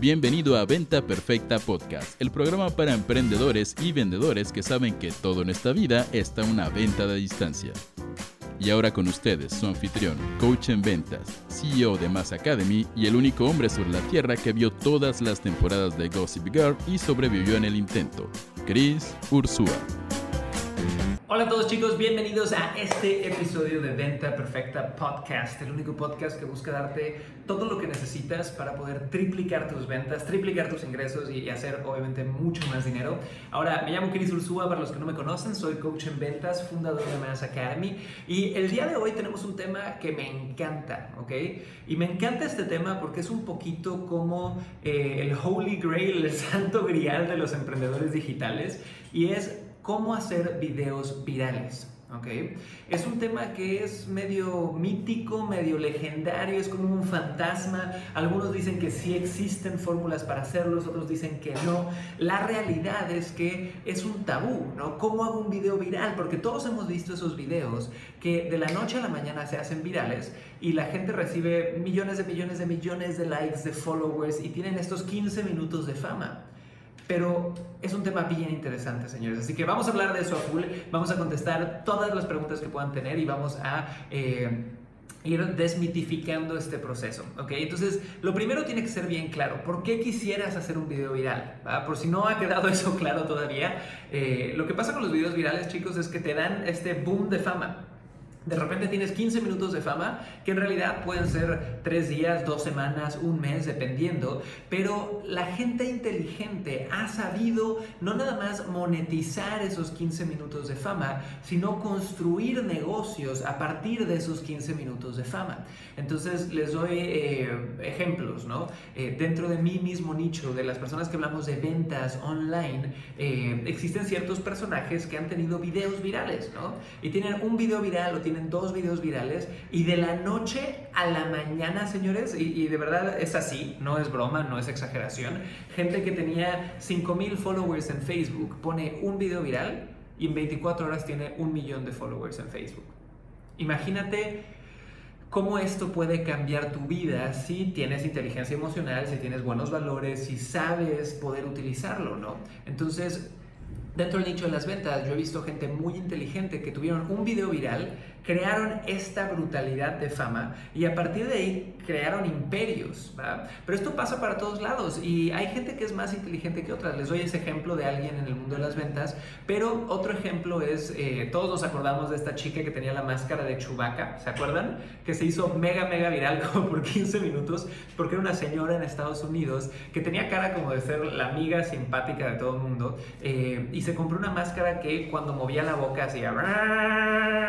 Bienvenido a Venta Perfecta Podcast, el programa para emprendedores y vendedores que saben que todo en esta vida está una venta de distancia. Y ahora con ustedes, su anfitrión, coach en ventas, CEO de Mass Academy y el único hombre sobre la tierra que vio todas las temporadas de Gossip Girl y sobrevivió en el intento, Chris Ursúa. Hola a todos chicos, bienvenidos a este episodio de Venta Perfecta Podcast, el único podcast que busca darte todo lo que necesitas para poder triplicar tus ventas, triplicar tus ingresos y hacer obviamente mucho más dinero. Ahora, me llamo Chris Ursúa, para los que no me conocen, soy coach en ventas, fundador de Mass Academy y el día de hoy tenemos un tema que me encanta, ¿ok? Y me encanta este tema porque es un poquito como eh, el Holy Grail, el santo grial de los emprendedores digitales y es cómo hacer videos virales. ¿okay? Es un tema que es medio mítico, medio legendario, es como un fantasma. Algunos dicen que sí existen fórmulas para hacerlos, otros dicen que no. La realidad es que es un tabú, ¿no? ¿Cómo hago un video viral? Porque todos hemos visto esos videos que de la noche a la mañana se hacen virales y la gente recibe millones de millones de millones de likes, de followers y tienen estos 15 minutos de fama. Pero es un tema bien interesante, señores. Así que vamos a hablar de eso a full. Vamos a contestar todas las preguntas que puedan tener y vamos a... Eh, ir desmitificando este proceso, ¿ok? Entonces, lo primero tiene que ser bien claro, ¿por qué quisieras hacer un video viral? Por si no ha quedado eso claro todavía, eh, lo que pasa con los videos virales, chicos, es que te dan este boom de fama, de repente tienes 15 minutos de fama, que en realidad pueden ser 3 días, 2 semanas, un mes, dependiendo, pero la gente inteligente ha sabido no nada más monetizar esos 15 minutos de fama, sino construir negocios a partir de esos 15 minutos de fama. Entonces les doy eh, ejemplos, ¿no? Eh, dentro de mi mismo nicho, de las personas que hablamos de ventas online, eh, existen ciertos personajes que han tenido videos virales, ¿no? Y tienen un video viral o tienen dos videos virales y de la noche a la mañana, señores, y, de verdad es así, no es broma, no es exageración, gente que tenía 5000 followers en Facebook pone un video viral y en 24 horas tiene un millón de followers en Facebook. Imagínate cómo esto puede cambiar tu vida si tienes inteligencia emocional, si tienes buenos valores, si sabes poder utilizarlo, ¿no? Entonces, dentro del nicho de las ventas, yo he visto gente muy inteligente que tuvieron un video viral crearon esta brutalidad de fama y a partir de ahí crearon imperios. Pero esto pasa para todos lados y hay gente que es más inteligente que otras. Les doy ese ejemplo de alguien en el mundo de las ventas, pero otro ejemplo es, eh, todos nos acordamos de esta chica que tenía la máscara de Chewbacca, ¿se acuerdan? Que se hizo mega, mega viral como por 15 minutos porque era una señora en Estados Unidos que tenía cara como de ser la amiga simpática de todo el mundo eh, y se compró una máscara que cuando movía la boca hacía,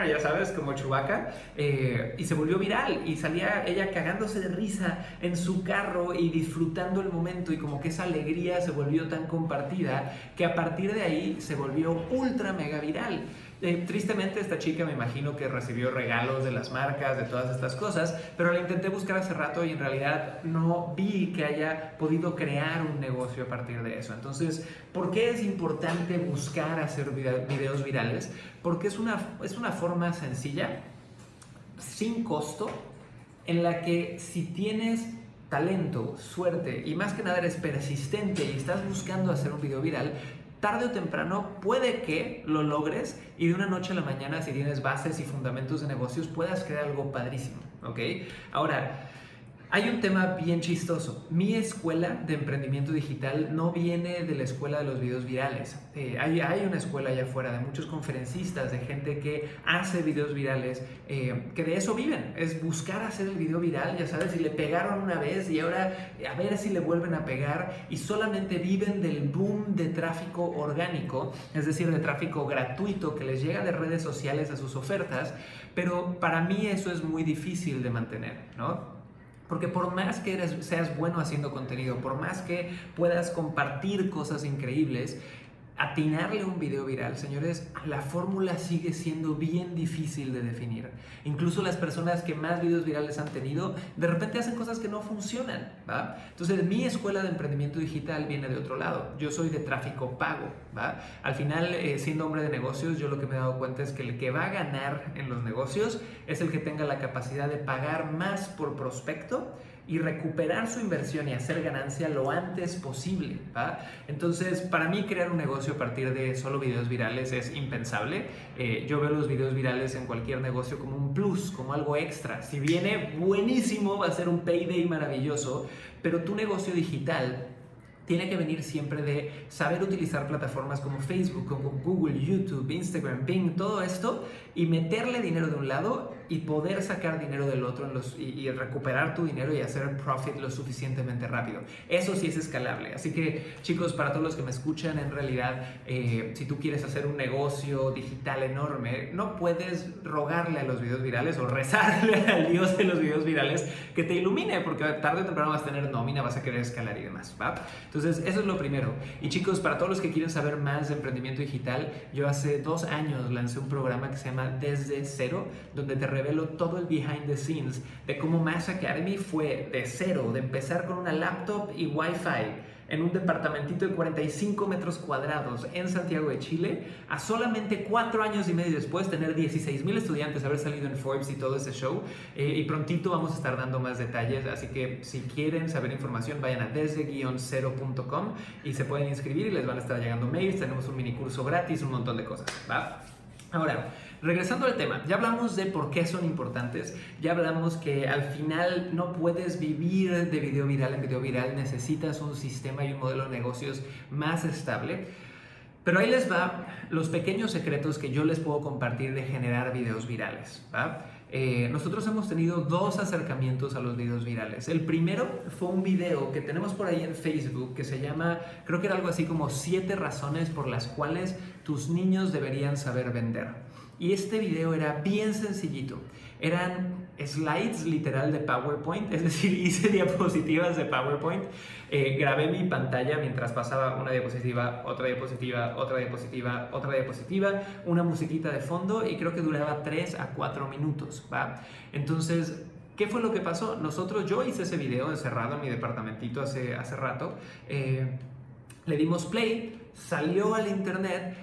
ya sabes, como Chubaca, eh, y se volvió viral y salía ella cagándose de risa en su carro y disfrutando el momento y como que esa alegría se volvió tan compartida que a partir de ahí se volvió ultra mega viral. Eh, tristemente esta chica me imagino que recibió regalos de las marcas, de todas estas cosas, pero la intenté buscar hace rato y en realidad no vi que haya podido crear un negocio a partir de eso. Entonces, ¿por qué es importante buscar hacer videos virales? Porque es una, es una forma sencilla, sin costo, en la que si tienes talento, suerte y más que nada eres persistente y estás buscando hacer un video viral, tarde o temprano puede que lo logres y de una noche a la mañana, si tienes bases y fundamentos de negocios, puedas crear algo padrísimo, ¿ok? Ahora, hay un tema bien chistoso. Mi escuela de emprendimiento digital no viene de la escuela de los videos virales. Eh, hay, hay, una escuela allá afuera de muchos conferencistas, de gente que hace videos virales, eh, que de eso viven. Es buscar hacer el video viral, ya sabes, si le pegaron una vez y ahora a ver si le vuelven a pegar y solamente viven del boom de tráfico orgánico, es decir, de tráfico gratuito que les llega de redes sociales a sus ofertas. Pero para mí eso es muy difícil de mantener, ¿no? Porque por más que eres, seas bueno haciendo contenido, por más que puedas compartir cosas increíbles, atinarle un video viral, señores, la fórmula sigue siendo bien difícil de definir. Incluso las personas que más videos virales han tenido, de repente hacen cosas que no funcionan, ¿va? Entonces, mi escuela de emprendimiento digital viene de otro lado. Yo soy de tráfico pago. Al final, eh, siendo hombre de negocios, yo lo que me he dado cuenta es que el que va a ganar en los negocios es el que tenga la capacidad de pagar más por prospecto y recuperar su inversión y hacer ganancia lo antes posible. Entonces, para mí crear un negocio a partir de solo videos virales es impensable. Eh, yo veo los videos virales en cualquier negocio como un plus, como algo extra. Si viene buenísimo, va a ser un payday maravilloso, pero tu negocio digital tiene que venir siempre de saber utilizar plataformas como Facebook, como Google, YouTube, Instagram, Bing, todo esto y meterle dinero de un lado y poder sacar dinero del otro y, recuperar tu dinero y hacer profit lo suficientemente rápido. Eso sí es escalable. Así que chicos, para todos los que me escuchan, en realidad, eh, si tú quieres hacer un negocio digital enorme, no puedes rogarle a los videos virales o rezarle al Dios de los videos virales que te ilumine, porque tarde o temprano vas a tener nómina, vas a querer escalar y demás. ¿va? Entonces, eso es lo primero. Y chicos, para todos los que quieren saber más de emprendimiento digital, yo hace dos años lancé un programa que se llama Desde Cero, donde te revelo todo el behind the scenes de cómo Mass Academy fue de cero, de empezar con una laptop y Wi-Fi en un departamentito de 45 metros cuadrados en Santiago de Chile, a solamente cuatro años y medio después tener 16 mil estudiantes, haber salido en Forbes y todo ese show. Eh, y prontito vamos a estar dando más detalles, así que si quieren saber información, vayan a desde-cero.com y se pueden inscribir y les van a estar llegando mails. Tenemos un mini curso gratis, un montón de cosas. ¿va? Ahora, regresando al tema, ya hablamos de por qué son importantes, ya hablamos que al final no puedes vivir de video viral en video viral, necesitas un sistema y un modelo de negocios más estable. Pero ahí les va los pequeños secretos que yo les puedo compartir de generar videos virales. Eh, nosotros hemos tenido dos acercamientos a los videos virales. El primero fue un video que tenemos por ahí en Facebook que se llama, creo que era algo así como siete razones por las cuales tus niños deberían saber vender. Y este video era bien sencillito. Eran slides literal de PowerPoint, es decir, hice diapositivas de PowerPoint. Eh, grabé mi pantalla mientras pasaba una diapositiva, otra diapositiva, otra diapositiva, otra diapositiva, una musiquita de fondo y creo que duraba 3 a 4 minutos. ¿va? Entonces, ¿Qué fue lo que pasó? Nosotros, yo hice ese video encerrado en mi departamentito hace, hace rato, eh, le dimos play, salió al internet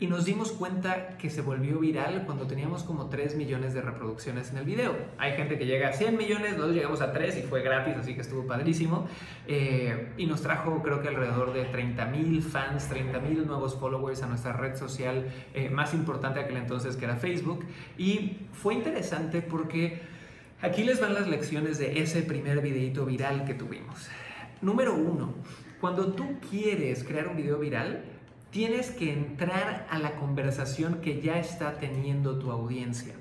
y nos dimos cuenta que se volvió viral cuando teníamos como 3 millones de reproducciones en el video. Hay gente que llega a 100 millones, nosotros llegamos a 3 y fue gratis, así que estuvo padrísimo. Eh, y nos trajo creo que alrededor de 30 mil fans, 30 mil nuevos followers a nuestra red social eh, más importante aquel entonces que era Facebook. Y fue interesante porque aquí les van las lecciones de ese primer videito viral que tuvimos. Número uno, cuando tú quieres crear un video viral, tienes que entrar a la conversación que ya está teniendo tu audiencia.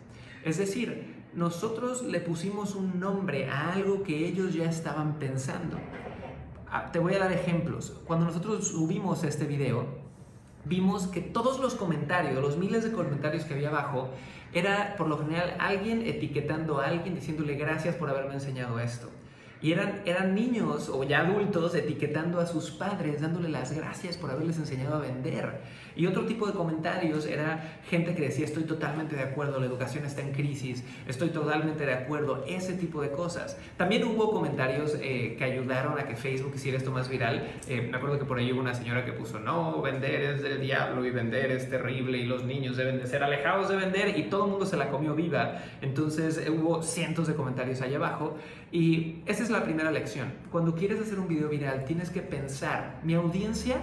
Es decir, nosotros le pusimos un nombre a algo que ellos ya estaban pensando. Ah, te voy a dar ejemplos. Cuando nosotros subimos este video, vimos que todos los comentarios, los miles de comentarios que había abajo, era por lo general alguien etiquetando a alguien diciéndole gracias por haberme enseñado esto. Y eran, eran niños o ya adultos etiquetando a sus padres, dándole las gracias por haberles enseñado a vender. Y otro tipo de comentarios era gente que decía, estoy totalmente de acuerdo, la educación está en crisis, estoy totalmente de acuerdo, ese tipo de cosas. También hubo comentarios eh, que ayudaron a que Facebook hiciera esto más viral. Eh, me acuerdo que por ahí hubo una señora que puso, no, vender es del diablo y vender es terrible y los niños deben de ser alejados de vender y todo el mundo se la comió viva. Entonces eh, hubo cientos de comentarios allá abajo y esa es la primera lección. Cuando quieres hacer un video viral, tienes que pensar, mi audiencia,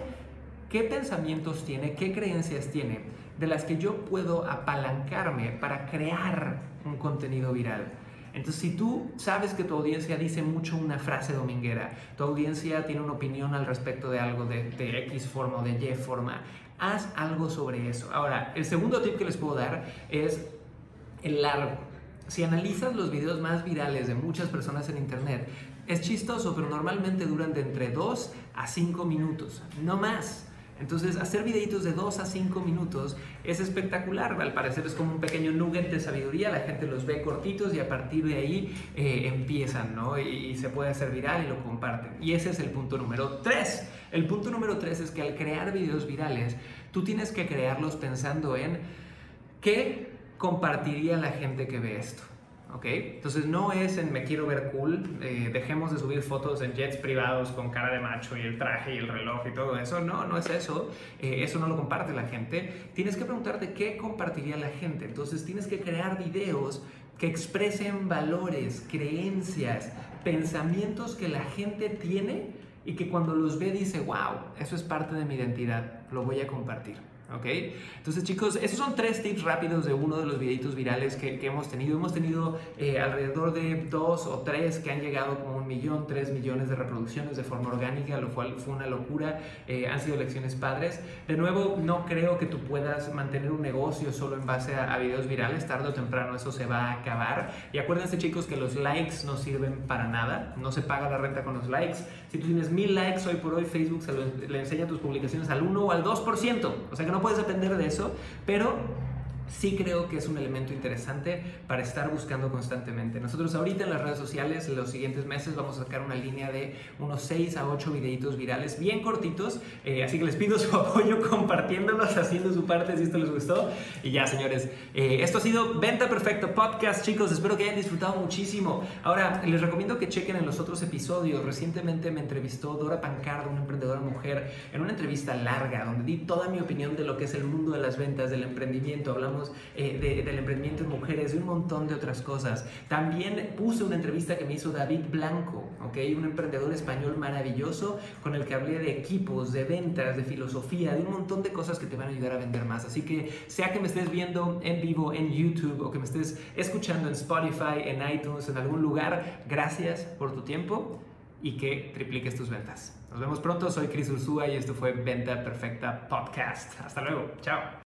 ¿qué pensamientos tiene, qué creencias tiene de las que yo puedo apalancarme para crear un contenido viral? Entonces, si tú sabes que tu audiencia dice mucho una frase dominguera, tu audiencia tiene una opinión al respecto de algo de, de, X forma o de Y forma, haz algo sobre eso. Ahora, el segundo tip que les puedo dar es el largo. Si analizas los videos más virales de muchas personas en internet, es chistoso, pero normalmente duran de entre 2 a 5 minutos, no más. Entonces, hacer videitos de 2 a 5 minutos es espectacular. Al parecer es como un pequeño nugget de sabiduría. La gente los ve cortitos y a partir de ahí eh, empiezan, ¿no? Y, y, se puede hacer viral y lo comparten. Y ese es el punto número 3. El punto número 3 es que al crear videos virales, tú tienes que crearlos pensando en qué compartiría la gente que ve esto. ¿ok? Entonces no es en me quiero ver cool, eh, dejemos de subir fotos en jets privados con cara de macho y el traje y el reloj y todo eso, no, no es eso, eh, eso no lo comparte la gente. Tienes que preguntarte qué compartiría la gente, entonces tienes que crear videos que expresen valores, creencias, pensamientos que la gente tiene y que cuando los ve dice, wow, eso es parte de mi identidad, lo voy a compartir. ¿Ok? Entonces chicos, esos son tres tips rápidos de uno de los videitos virales que, hemos tenido. Hemos tenido eh, alrededor de dos o tres que han llegado como un millón, tres millones de reproducciones de forma orgánica, lo cual fue una locura. Eh, han sido lecciones padres. De nuevo, no creo que tú puedas mantener un negocio solo en base a, a videos virales. Tarde o temprano eso se va a acabar. Y acuérdense chicos que los likes no sirven para nada. No se paga la renta con los likes. Si tú tienes mil likes hoy por hoy, Facebook se le enseña tus publicaciones al 1 o al 2%. O sea que no no puedes depender de eso, pero sí creo que es un elemento interesante para estar buscando constantemente. Nosotros ahorita en las redes sociales, en los siguientes meses, vamos a sacar una línea de unos 6 a 8 videitos virales bien cortitos, eh, así que les pido su apoyo compartiéndolos, haciendo su parte si esto les gustó. Y ya, señores, eh, esto ha sido Venta Perfecto Podcast, chicos, espero que hayan disfrutado muchísimo. Ahora, les recomiendo que chequen en los otros episodios. Recientemente me entrevistó Dora Pancardo, una emprendedora mujer, en una entrevista larga, donde di toda mi opinión de lo que es el mundo de las ventas, del emprendimiento. Hablamos eh, del emprendimiento en mujeres, y un montón de otras cosas. También puse una entrevista que me hizo David Blanco, ¿okay? un emprendedor español maravilloso con el que hablé de equipos, de ventas, de filosofía, de un montón de cosas que te van a ayudar a vender más. Así que sea que me estés viendo en vivo en YouTube o que me estés escuchando en Spotify, en iTunes, en algún lugar, gracias por tu tiempo y que tripliques tus ventas. Nos vemos pronto, soy Chris Ursúa y esto fue Venta Perfecta Podcast. Hasta luego, chao.